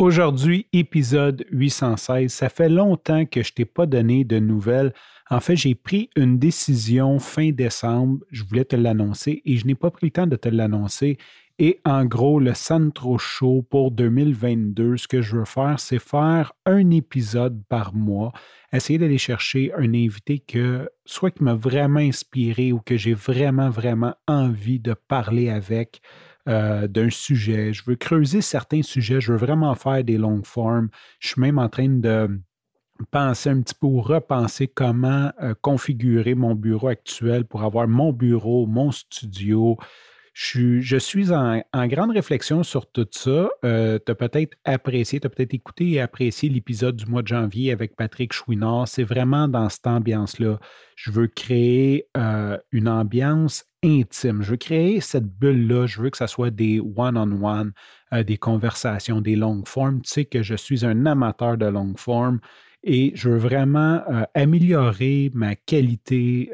Aujourd'hui, épisode 816. Ça fait longtemps que je t'ai pas donné de nouvelles. En fait, j'ai pris une décision fin décembre. Je voulais te l'annoncer et je n'ai pas pris le temps de te l'annoncer. Et en gros, le Centro Show pour 2022, ce que je veux faire, c'est faire un épisode par mois, essayer d'aller chercher un invité que soit qui m'a vraiment inspiré ou que j'ai vraiment, vraiment envie de parler avec. Euh, d'un sujet. Je veux creuser certains sujets. Je veux vraiment faire des longues formes. Je suis même en train de penser un petit peu ou repenser comment euh, configurer mon bureau actuel pour avoir mon bureau, mon studio, je suis, en, grande réflexion sur tout ça. Euh, tu as peut-être apprécié, tu as peut-être écouté et apprécié l'épisode du mois de janvier avec Patrick Chouinard. C'est vraiment dans cette ambiance-là. Je veux créer une ambiance intime. Je veux créer cette bulle-là. Je veux que ce soit des one-on-one, euh, des conversations, des longues formes. Tu sais que je suis un amateur de longues formes et je veux vraiment améliorer ma qualité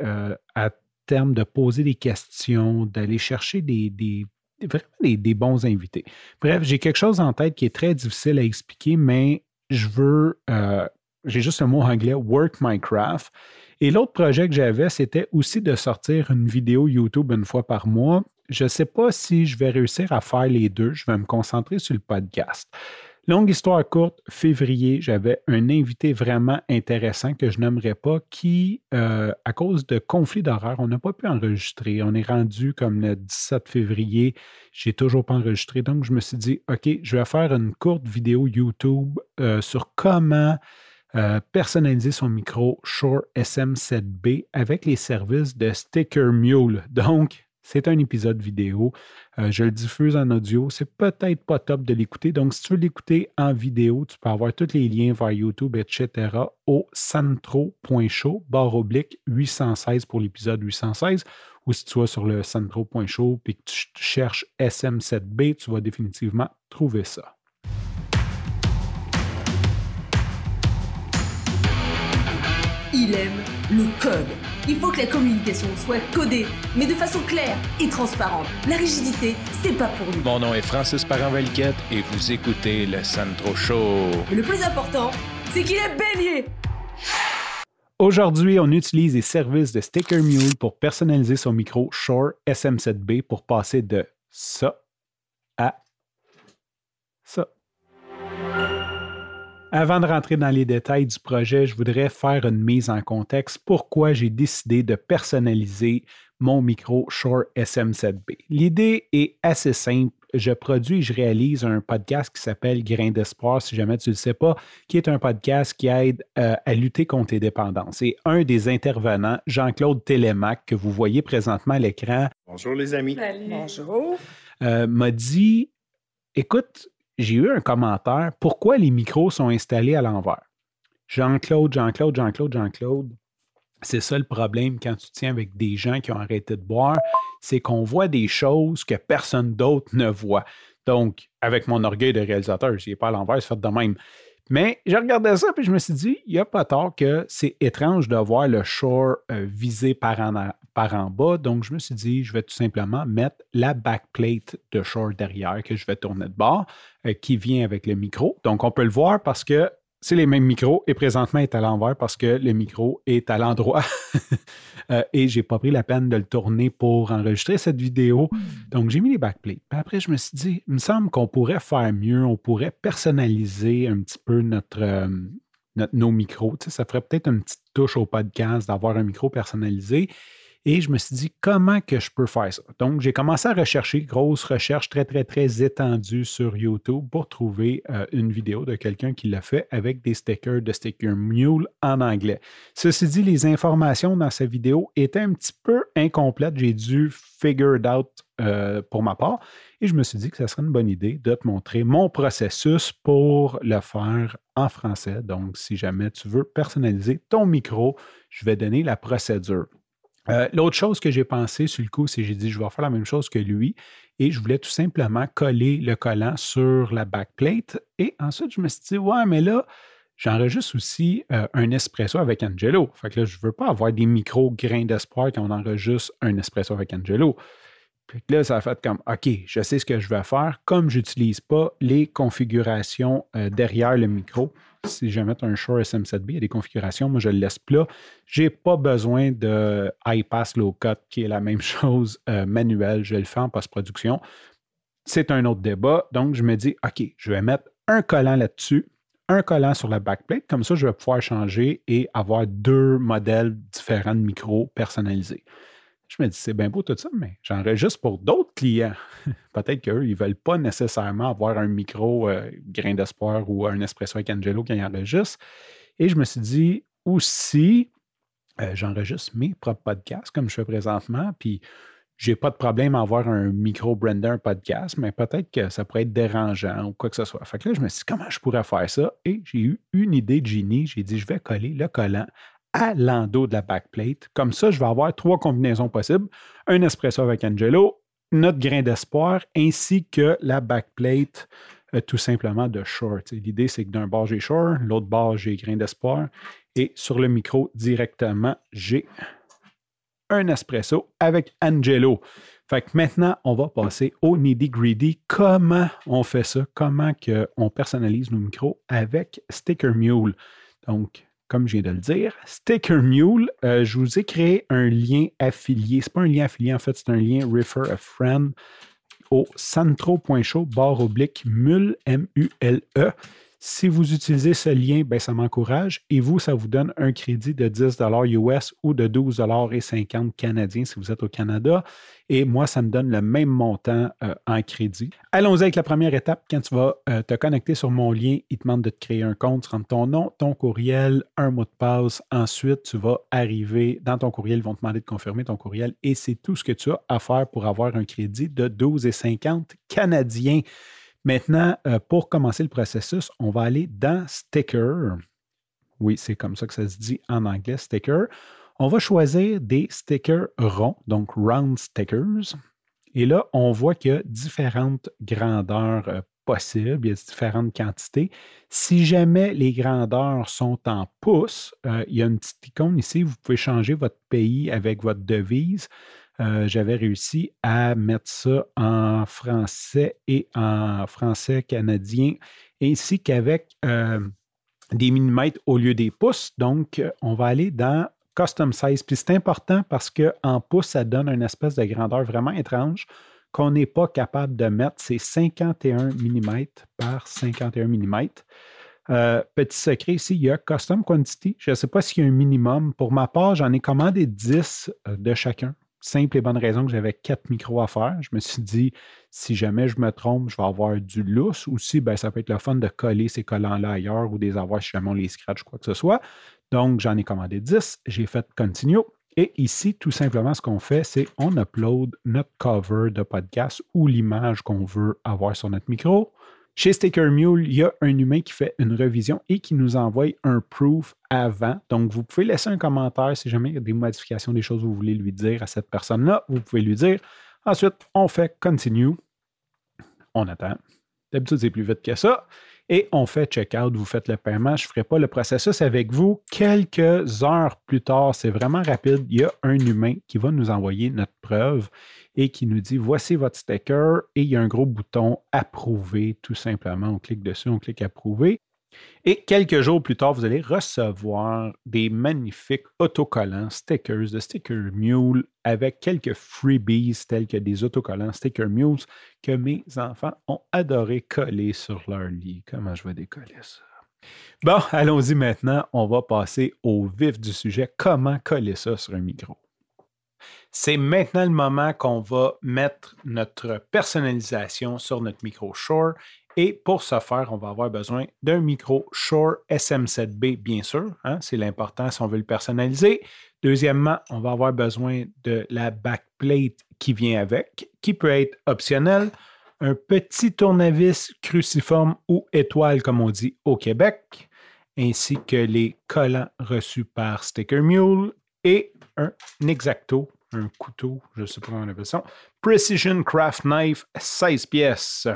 à termes de poser des questions, d'aller chercher des, des, des, bons invités. Bref, j'ai quelque chose en tête qui est très difficile à expliquer, mais je veux, euh, j'ai juste un mot anglais, work my craft. Et l'autre projet que j'avais, c'était aussi de sortir une vidéo YouTube une fois par mois. Je ne sais pas si je vais réussir à faire les deux. Je vais me concentrer sur le podcast. Longue histoire courte, février, j'avais un invité vraiment intéressant que je n'aimerais pas qui, euh, à cause de conflits d'horaire, on n'a pas pu enregistrer. On est rendu comme le 17 février, j'ai toujours pas enregistré. Donc, je me suis dit, OK, je vais faire une courte vidéo YouTube euh, sur comment euh, personnaliser son micro Shure SM7B avec les services de Sticker Mule. Donc, c'est un épisode vidéo. Euh, je le diffuse en audio. C'est peut-être pas top de l'écouter. Donc, si tu veux l'écouter en vidéo, tu peux avoir tous les liens vers YouTube, etc. au centro.show, barre oblique 816 pour l'épisode 816. Ou si tu vas sur le centro.show et que tu cherches SM7B, tu vas définitivement trouver ça. Il aime le code. Il faut que la communication soit codée, mais de façon claire et transparente. La rigidité, c'est pas pour nous. Mon nom est Francis parent et vous écoutez le Sandro Show. Mais le plus important, c'est qu'il est bélier. Aujourd'hui, on utilise les services de Sticker Mule pour personnaliser son micro Shure SM7B pour passer de ça à ça. Avant de rentrer dans les détails du projet, je voudrais faire une mise en contexte pourquoi j'ai décidé de personnaliser mon micro Shure SM7B. L'idée est assez simple. Je produis et je réalise un podcast qui s'appelle Grain d'espoir, si jamais tu ne le sais pas, qui est un podcast qui aide euh, à lutter contre les dépendances. Et un des intervenants, Jean-Claude Télémac, que vous voyez présentement à l'écran. Bonjour les amis. Bonjour. Euh, m'a dit Écoute, j'ai eu un commentaire pourquoi les micros sont installés à l'envers. Jean-Claude, Jean-Claude, Jean-Claude, Jean-Claude. C'est ça le problème quand tu tiens avec des gens qui ont arrêté de boire, c'est qu'on voit des choses que personne d'autre ne voit. Donc, avec mon orgueil de réalisateur, je n'ai pas à l'envers, c'est fait de même. Mais j'ai regardé ça et je me suis dit, il n'y a pas tort que c'est étrange de voir le shore euh, visé par en, par en bas. Donc, je me suis dit, je vais tout simplement mettre la backplate de shore derrière que je vais tourner de bord euh, qui vient avec le micro. Donc, on peut le voir parce que c'est les mêmes micros et présentement est à l'envers parce que le micro est à l'endroit euh, et j'ai pas pris la peine de le tourner pour enregistrer cette vidéo. Hmm. Donc j'ai mis les backplates. Puis après je me suis dit, il me semble qu'on pourrait faire mieux, on pourrait personnaliser un petit peu notre, euh, nos micros. ça ferait peut-être une petite touche au podcast d'avoir un micro personnalisé. Et je me suis dit, comment que je peux faire ça? Donc, j'ai commencé à rechercher, grosse recherche très, très, très étendue sur YouTube pour trouver euh, une vidéo de quelqu'un qui l'a fait avec des stickers de Sticker Mule en anglais. Ceci dit, les informations dans sa vidéo étaient un petit peu incomplètes. J'ai dû figure it out euh, pour ma part. Et je me suis dit que ce serait une bonne idée de te montrer mon processus pour le faire en français. Donc, si jamais tu veux personnaliser ton micro, je vais donner la procédure. Euh, l'autre chose que j'ai pensé sur le coup, c'est que j'ai dit je vais faire la même chose que lui et je voulais tout simplement coller le collant sur la backplate. Et ensuite, je me suis dit, ouais, mais là, j'enregistre aussi euh, un espresso avec Angelo. Fait que là, je ne veux pas avoir des micros grains d'espoir quand on enregistre un espresso avec Angelo. Puis là, ça a fait comme, OK, je sais ce que je vais faire. Comme je n'utilise pas les configurations euh, derrière le micro, si je vais mettre un Shure SM7B, il y a des configurations, moi je le laisse plat. Je n'ai pas besoin de high-pass low-cut, qui est la même chose euh, manuel. Je le fais en post-production. C'est un autre débat. Donc, je me dis, OK, je vais mettre un collant là-dessus, un collant sur la backplate. Comme ça, je vais pouvoir changer et avoir deux modèles différents de micros personnalisés. Je me dis, c'est bien beau tout ça, mais j'enregistre pour d'autres clients. Peut-être qu'eux, ils ne veulent pas nécessairement avoir un micro euh, grain d'espoir ou un espresso avec Angelo qui enregistre. Et je me suis dit aussi, euh, j'enregistre mes propres podcasts comme je fais présentement, puis j'ai pas de problème à avoir un micro Brender podcast, mais peut-être que ça pourrait être dérangeant ou quoi que ce soit. Fait que là, je me suis dit, comment je pourrais faire ça? Et j'ai eu une idée de génie. J'ai dit, je vais coller le collant à l'endos de la backplate. Comme ça, je vais avoir trois combinaisons possibles. Un espresso avec Angelo, notre grain d'espoir, ainsi que la backplate euh, tout simplement de short. L'idée, c'est que d'un bord, j'ai short, l'autre bord, j'ai grain d'espoir. Et sur le micro, directement, j'ai un espresso avec Angelo. Fait que maintenant, on va passer au needy greedy. Comment on fait ça? Comment on personnalise nos micros avec Sticker Mule? Donc, comme je viens de le dire, Sticker Mule, euh, je vous ai créé un lien affilié. Ce n'est pas un lien affilié, en fait, c'est un lien Refer a Friend au santro.show barre oblique mule, M-U-L-E. Si vous utilisez ce lien, ben, ça m'encourage et vous, ça vous donne un crédit de 10 US ou de 12,50 canadiens si vous êtes au Canada. Et moi, ça me donne le même montant euh, en crédit. Allons-y avec la première étape. Quand tu vas euh, te connecter sur mon lien, il te demande de te créer un compte, tu rentres ton nom, ton courriel, un mot de passe. Ensuite, tu vas arriver dans ton courriel, ils vont te demander de confirmer ton courriel et c'est tout ce que tu as à faire pour avoir un crédit de 12,50 canadiens. Maintenant, euh, pour commencer le processus, on va aller dans Sticker. Oui, c'est comme ça que ça se dit en anglais, Sticker. On va choisir des stickers ronds, donc round stickers. Et là, on voit qu'il y a différentes grandeurs euh, possibles, il y a différentes quantités. Si jamais les grandeurs sont en pouces, euh, il y a une petite icône ici, vous pouvez changer votre pays avec votre devise. Euh, j'avais réussi à mettre ça en français et en français canadien, ainsi qu'avec euh, des millimètres au lieu des pouces. Donc, on va aller dans Custom Size. Puis c'est important parce qu'en pouces, ça donne une espèce de grandeur vraiment étrange qu'on n'est pas capable de mettre. C'est 51 mm par 51 mm. Euh, petit secret ici, il y a Custom Quantity. Je ne sais pas s'il y a un minimum. Pour ma part, j'en ai commandé 10 de chacun simple et bonne raison que j'avais quatre micros à faire. Je me suis dit, si jamais je me trompe, je vais avoir du lousse. Ou si, ben, ça peut être le fun de coller ces collants-là ailleurs ou des avoir si jamais on les scratch, quoi que ce soit. Donc, j'en ai commandé 10. J'ai fait continue. Et ici, tout simplement, ce qu'on fait, c'est on upload notre cover de podcast ou l'image qu'on veut avoir sur notre micro. Chez Sticker Mule, il y a un humain qui fait une revision et qui nous envoie un proof avant. Donc, vous pouvez laisser un commentaire si jamais il y a des modifications, des choses que vous voulez lui dire à cette personne-là. Vous pouvez lui dire. Ensuite, on fait continue. On attend. D'habitude, c'est plus vite que ça. Et on fait check-out, vous faites le paiement. Je ne ferai pas le processus avec vous. Quelques heures plus tard, c'est vraiment rapide. Il y a un humain qui va nous envoyer notre preuve et qui nous dit voici votre sticker et il y a un gros bouton approuver tout simplement. On clique dessus, on clique approuver. Et quelques jours plus tard, vous allez recevoir des magnifiques autocollants, stickers de Sticker Mule avec quelques freebies tels que des autocollants Sticker Mules que mes enfants ont adoré coller sur leur lit. Comment je vais décoller ça? Bon, allons-y maintenant. On va passer au vif du sujet. Comment coller ça sur un micro? C'est maintenant le moment qu'on va mettre notre personnalisation sur notre micro Shore. Et pour ce faire, on va avoir besoin d'un micro Shore SM7B, bien sûr. Hein, c'est l'important si on veut le personnaliser. Deuxièmement, on va avoir besoin de la backplate qui vient avec, qui peut être optionnelle. Un petit tournevis cruciforme ou étoile, comme on dit au Québec, ainsi que les collants reçus par Sticker Mule et un Exacto un couteau, je ne sais pas comment on appelle ça. Precision Craft Knife, 16 pièces.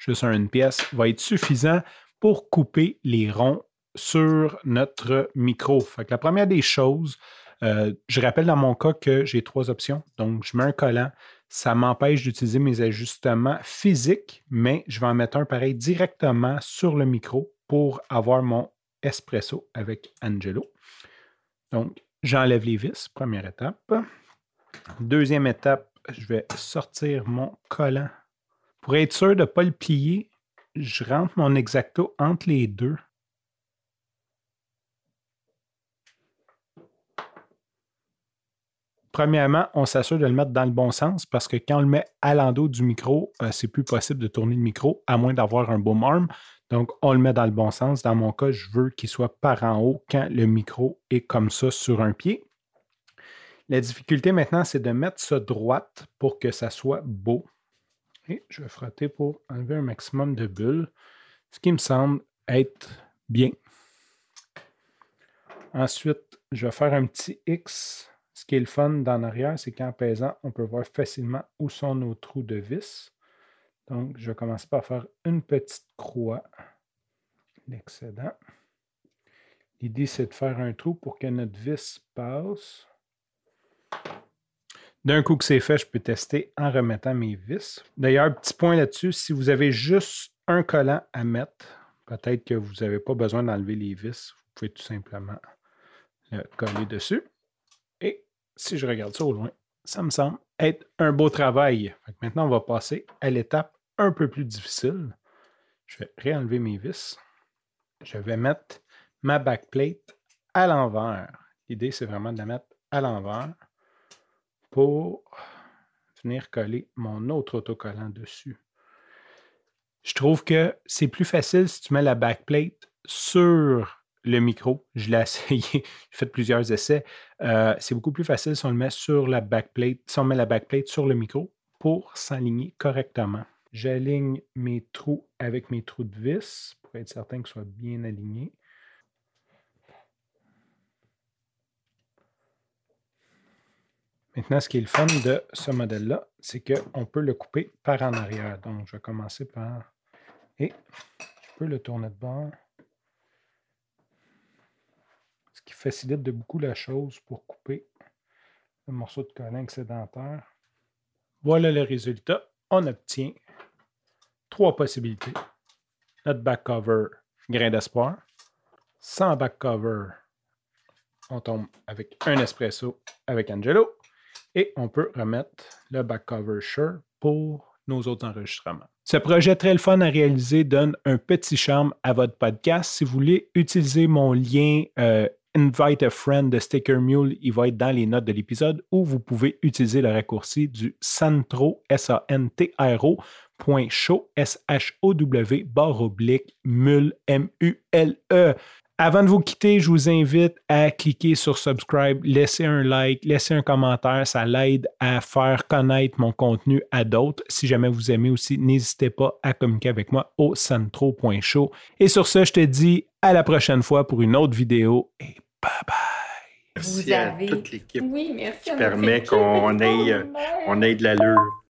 Juste une pièce va être suffisant pour couper les ronds sur notre micro. Fait la première des choses, euh, je rappelle dans mon cas que j'ai trois options. Donc, je mets un collant. ça m'empêche d'utiliser mes ajustements physiques, mais je vais en mettre un pareil directement sur le micro pour avoir mon espresso avec Angelo. Donc, j'enlève les vis, première étape. Deuxième étape, je vais sortir mon collant. Pour être sûr de ne pas le plier, je rentre mon exacto entre les deux. Premièrement, on s'assure de le mettre dans le bon sens parce que quand on le met à l'endos du micro, euh, c'est plus possible de tourner le micro à moins d'avoir un boom arm. Donc, on le met dans le bon sens. Dans mon cas, je veux qu'il soit par en haut quand le micro est comme ça sur un pied. La difficulté maintenant, c'est de mettre ça droite pour que ça soit beau. Et je vais frotter pour enlever un maximum de bulles, ce qui me semble être bien. Ensuite, je vais faire un petit X. Ce qui est le fun dans l'arrière, c'est qu'en pesant, on peut voir facilement où sont nos trous de vis. Donc, je vais commencer par faire une petite croix, l'excédent. L'idée, c'est de faire un trou pour que notre vis passe. D'un coup que c'est fait, je peux tester en remettant mes vis. D'ailleurs, petit point là-dessus, si vous avez juste un collant à mettre, peut-être que vous n'avez pas besoin d'enlever les vis. Vous pouvez tout simplement le coller dessus. Et si je regarde ça au loin, ça me semble être un beau travail. Maintenant, on va passer à l'étape un peu plus difficile. Je vais réenlever mes vis. Je vais mettre ma backplate à l'envers. L'idée, c'est vraiment de la mettre à l'envers pour venir coller mon autre autocollant dessus. Je trouve que c'est plus facile si tu mets la backplate sur le micro. Je l'ai essayé, j'ai fait plusieurs essais. Euh, c'est beaucoup plus facile si on le met sur la backplate, si on met la backplate sur le micro pour s'aligner correctement. J'aligne mes trous avec mes trous de vis pour être certain qu'ils soient bien alignés. Maintenant, ce qui est le fun de ce modèle-là, c'est qu'on peut le couper par en arrière. Donc, je vais commencer par... Et je peux le tourner de bord. Ce qui facilite de beaucoup la chose pour couper le morceau de collant excédentaire. Voilà le résultat. On obtient trois possibilités. Notre back cover, grain d'espoir. Sans back cover, on tombe avec un espresso avec Angelo. Et on peut remettre le back cover Sure pour nos autres enregistrements. Ce projet très fun à réaliser donne un petit charme à votre podcast. Si vous voulez utiliser mon lien euh, Invite a Friend de Sticker Mule, il va être dans les notes de l'épisode, ou vous pouvez utiliser le raccourci du Santro, S-A-N-T-R-O, show, S-H-O-W, barre oblique, mule, M-U-L-E. Avant de vous quitter, je vous invite à cliquer sur subscribe, laisser un like, laisser un commentaire. Ça l'aide à faire connaître mon contenu à d'autres. Si jamais vous aimez aussi, n'hésitez pas à communiquer avec moi au centro.show. Et sur ce, je te dis à la prochaine fois pour une autre vidéo et bye bye. Merci à toute l'équipe qui permet qu'on ait, on ait de l'allure.